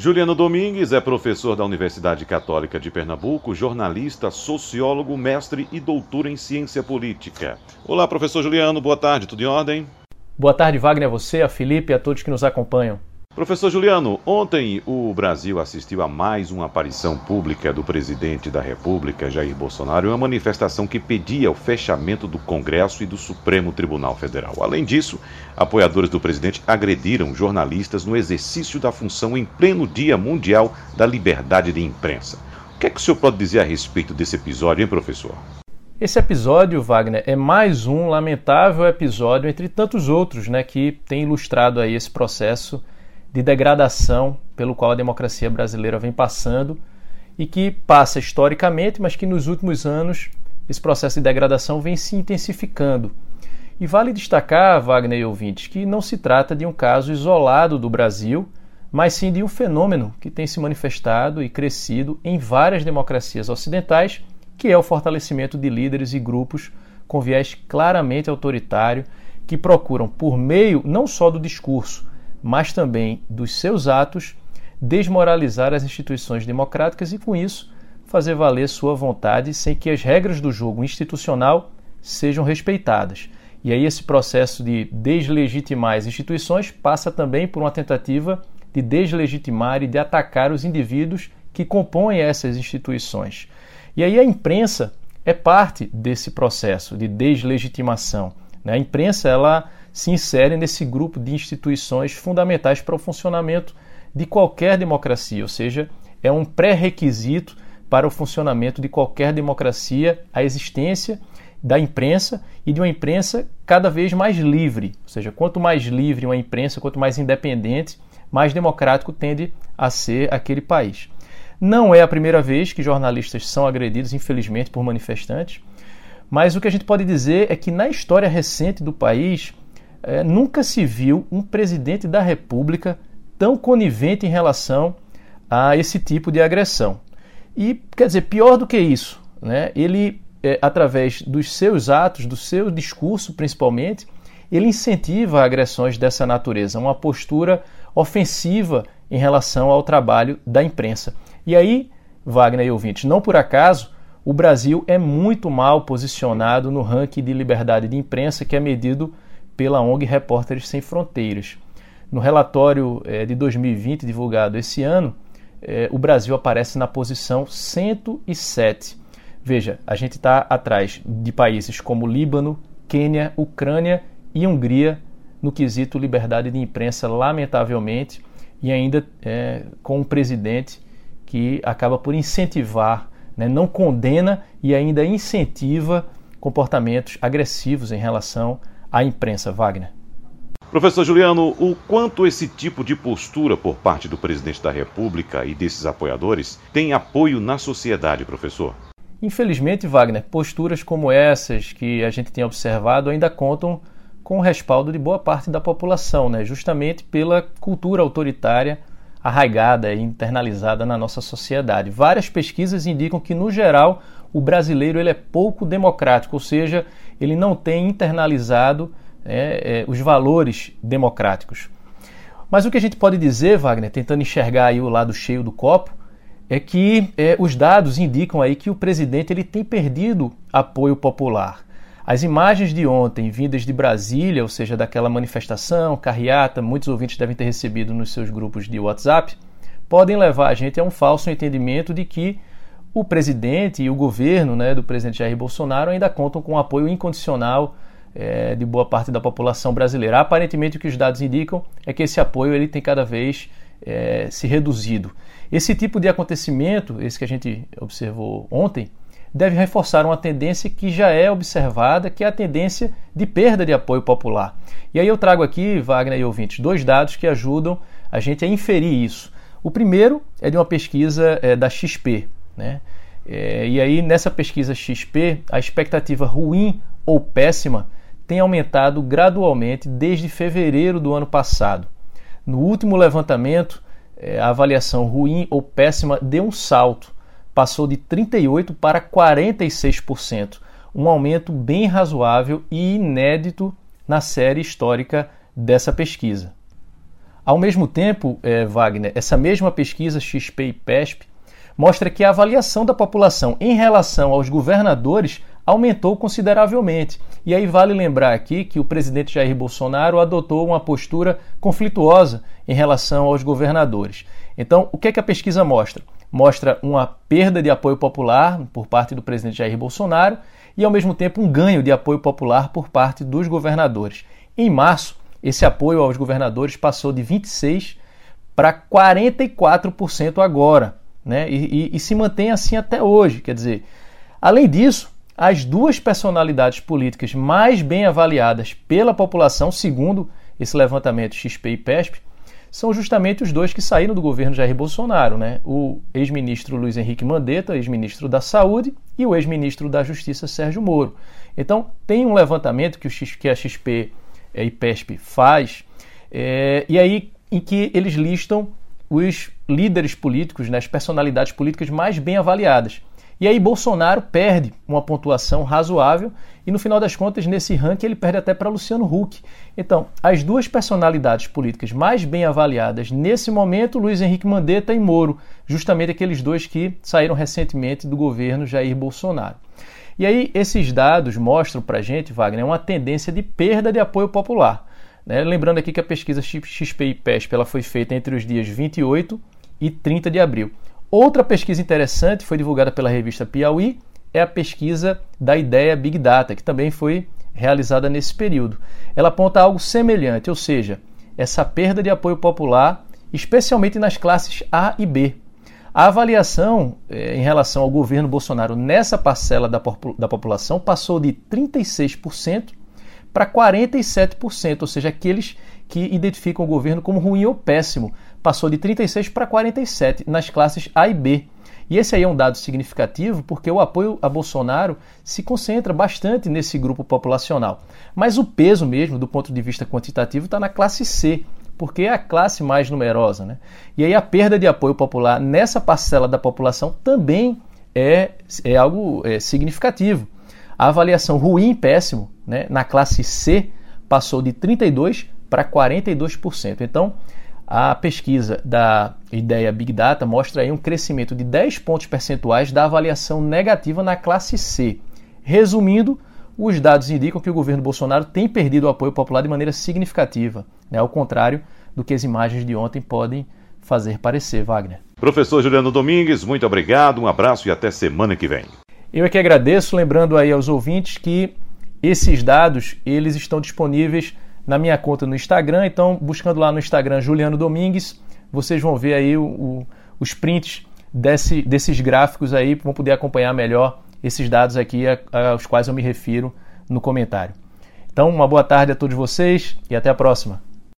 Juliano Domingues é professor da Universidade Católica de Pernambuco, jornalista, sociólogo, mestre e doutor em ciência política. Olá, professor Juliano, boa tarde, tudo em ordem? Boa tarde, Wagner, a você, a Felipe e a todos que nos acompanham. Professor Juliano, ontem o Brasil assistiu a mais uma aparição pública do presidente da República, Jair Bolsonaro, em uma manifestação que pedia o fechamento do Congresso e do Supremo Tribunal Federal. Além disso, apoiadores do presidente agrediram jornalistas no exercício da função em pleno Dia Mundial da Liberdade de Imprensa. O que é que o senhor pode dizer a respeito desse episódio, hein, professor? Esse episódio, Wagner, é mais um lamentável episódio entre tantos outros, né, que tem ilustrado aí esse processo de degradação pelo qual a democracia brasileira vem passando e que passa historicamente, mas que nos últimos anos esse processo de degradação vem se intensificando. E vale destacar, Wagner e ouvintes, que não se trata de um caso isolado do Brasil, mas sim de um fenômeno que tem se manifestado e crescido em várias democracias ocidentais, que é o fortalecimento de líderes e grupos com viés claramente autoritário que procuram, por meio não só do discurso, mas também dos seus atos, desmoralizar as instituições democráticas e, com isso, fazer valer sua vontade sem que as regras do jogo institucional sejam respeitadas. E aí, esse processo de deslegitimar as instituições passa também por uma tentativa de deslegitimar e de atacar os indivíduos que compõem essas instituições. E aí, a imprensa é parte desse processo de deslegitimação. Né? A imprensa, ela se insere nesse grupo de instituições fundamentais para o funcionamento de qualquer democracia, ou seja, é um pré-requisito para o funcionamento de qualquer democracia a existência da imprensa e de uma imprensa cada vez mais livre. Ou seja, quanto mais livre uma imprensa, quanto mais independente, mais democrático tende a ser aquele país. Não é a primeira vez que jornalistas são agredidos, infelizmente, por manifestantes, mas o que a gente pode dizer é que na história recente do país, é, nunca se viu um presidente da República tão conivente em relação a esse tipo de agressão. E, quer dizer, pior do que isso, né? ele, é, através dos seus atos, do seu discurso principalmente, ele incentiva agressões dessa natureza, uma postura ofensiva em relação ao trabalho da imprensa. E aí, Wagner e ouvintes, não por acaso, o Brasil é muito mal posicionado no ranking de liberdade de imprensa que é medido pela ONG Repórteres Sem Fronteiras. No relatório é, de 2020, divulgado esse ano, é, o Brasil aparece na posição 107. Veja, a gente está atrás de países como Líbano, Quênia, Ucrânia e Hungria no quesito liberdade de imprensa, lamentavelmente, e ainda é, com um presidente que acaba por incentivar, né, não condena e ainda incentiva comportamentos agressivos em relação à imprensa, Wagner. Professor Juliano, o quanto esse tipo de postura por parte do presidente da República e desses apoiadores tem apoio na sociedade, professor? Infelizmente, Wagner, posturas como essas que a gente tem observado ainda contam com o respaldo de boa parte da população, né? justamente pela cultura autoritária arraigada e internalizada na nossa sociedade. Várias pesquisas indicam que, no geral, o brasileiro ele é pouco democrático, ou seja, ele não tem internalizado é, é, os valores democráticos. Mas o que a gente pode dizer, Wagner, tentando enxergar aí o lado cheio do copo, é que é, os dados indicam aí que o presidente ele tem perdido apoio popular. As imagens de ontem, vindas de Brasília, ou seja, daquela manifestação, carreata, muitos ouvintes devem ter recebido nos seus grupos de WhatsApp, podem levar a gente a um falso entendimento de que o presidente e o governo né, do presidente Jair Bolsonaro ainda contam com o apoio incondicional é, de boa parte da população brasileira. Aparentemente, o que os dados indicam é que esse apoio ele tem cada vez é, se reduzido. Esse tipo de acontecimento, esse que a gente observou ontem, deve reforçar uma tendência que já é observada, que é a tendência de perda de apoio popular. E aí eu trago aqui, Wagner e ouvintes, dois dados que ajudam a gente a inferir isso. O primeiro é de uma pesquisa é, da XP, né? É, e aí, nessa pesquisa XP, a expectativa ruim ou péssima tem aumentado gradualmente desde fevereiro do ano passado. No último levantamento, é, a avaliação ruim ou péssima deu um salto, passou de 38% para 46%, um aumento bem razoável e inédito na série histórica dessa pesquisa. Ao mesmo tempo, é, Wagner, essa mesma pesquisa XP e PESP mostra que a avaliação da população em relação aos governadores aumentou consideravelmente. E aí vale lembrar aqui que o presidente Jair Bolsonaro adotou uma postura conflituosa em relação aos governadores. Então, o que, é que a pesquisa mostra? Mostra uma perda de apoio popular por parte do presidente Jair Bolsonaro e, ao mesmo tempo, um ganho de apoio popular por parte dos governadores. Em março, esse apoio aos governadores passou de 26% para 44% agora, né? E, e, e se mantém assim até hoje. Quer dizer, além disso, as duas personalidades políticas mais bem avaliadas pela população, segundo esse levantamento XP e PESP, são justamente os dois que saíram do governo Jair Bolsonaro, né? O ex-ministro Luiz Henrique Mandetta, ex-ministro da Saúde, e o ex-ministro da Justiça Sérgio Moro. Então, tem um levantamento que, o X, que a XP e PESP faz, é, e aí em que eles listam os líderes políticos, né, as personalidades políticas mais bem avaliadas. E aí Bolsonaro perde uma pontuação razoável e no final das contas nesse ranking ele perde até para Luciano Huck. Então, as duas personalidades políticas mais bem avaliadas nesse momento, Luiz Henrique Mandetta e Moro, justamente aqueles dois que saíram recentemente do governo Jair Bolsonaro. E aí esses dados mostram para gente, Wagner, uma tendência de perda de apoio popular. Né? Lembrando aqui que a pesquisa XP e PESP ela foi feita entre os dias 28 e 30 de abril. Outra pesquisa interessante foi divulgada pela revista Piauí, é a pesquisa da ideia Big Data, que também foi realizada nesse período. Ela aponta algo semelhante, ou seja, essa perda de apoio popular, especialmente nas classes A e B. A avaliação eh, em relação ao governo Bolsonaro nessa parcela da, da população passou de 36% para 47%, ou seja, aqueles que identificam o governo como ruim ou péssimo, passou de 36 para 47 nas classes A e B. E esse aí é um dado significativo porque o apoio a Bolsonaro se concentra bastante nesse grupo populacional. Mas o peso mesmo, do ponto de vista quantitativo, está na classe C, porque é a classe mais numerosa. Né? E aí a perda de apoio popular nessa parcela da população também é, é algo é, significativo. A avaliação ruim péssimo né, na classe C passou de 32% para 42%. Então, a pesquisa da ideia Big Data mostra aí um crescimento de 10 pontos percentuais da avaliação negativa na classe C. Resumindo, os dados indicam que o governo Bolsonaro tem perdido o apoio popular de maneira significativa, né, ao contrário do que as imagens de ontem podem fazer parecer, Wagner. Professor Juliano Domingues, muito obrigado, um abraço e até semana que vem. Eu é que agradeço, lembrando aí aos ouvintes que esses dados eles estão disponíveis na minha conta no Instagram. Então, buscando lá no Instagram Juliano Domingues, vocês vão ver aí o, o, os prints desse, desses gráficos aí, vão poder acompanhar melhor esses dados aqui aos quais eu me refiro no comentário. Então, uma boa tarde a todos vocês e até a próxima.